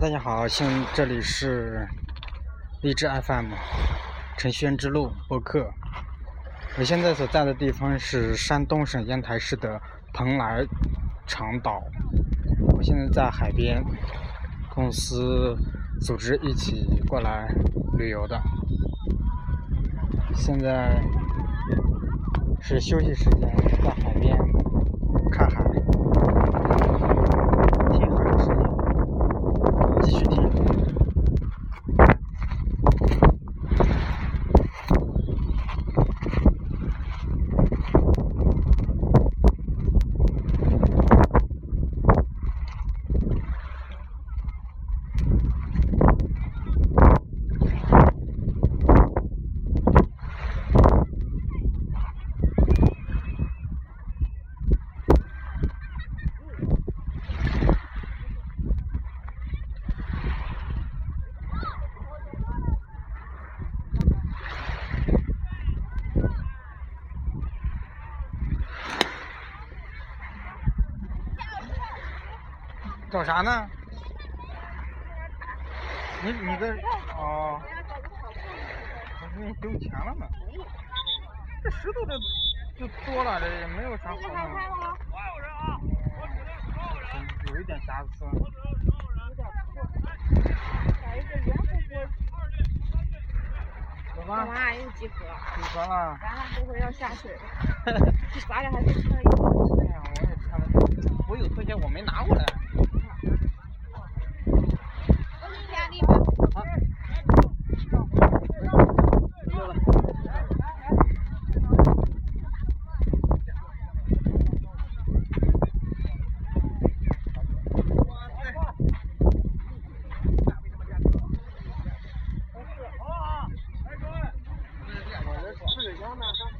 大家好，现这里是荔枝 FM 程序员之路播客。我现在所在的地方是山东省烟台市的蓬莱长岛。我现在在海边，公司组织一起过来旅游的。现在是休息时间，在海边看海。找啥呢？你你这哦，我说你丢钱了呢。这石头这就多了，这也没有啥好弄。有一点瑕疵。走吧。走吧？又集合。集合了。咱俩这会要下水了。咱俩还是穿一个。哎呀，我也穿了，我有拖鞋，我没拿过来。no, no, no.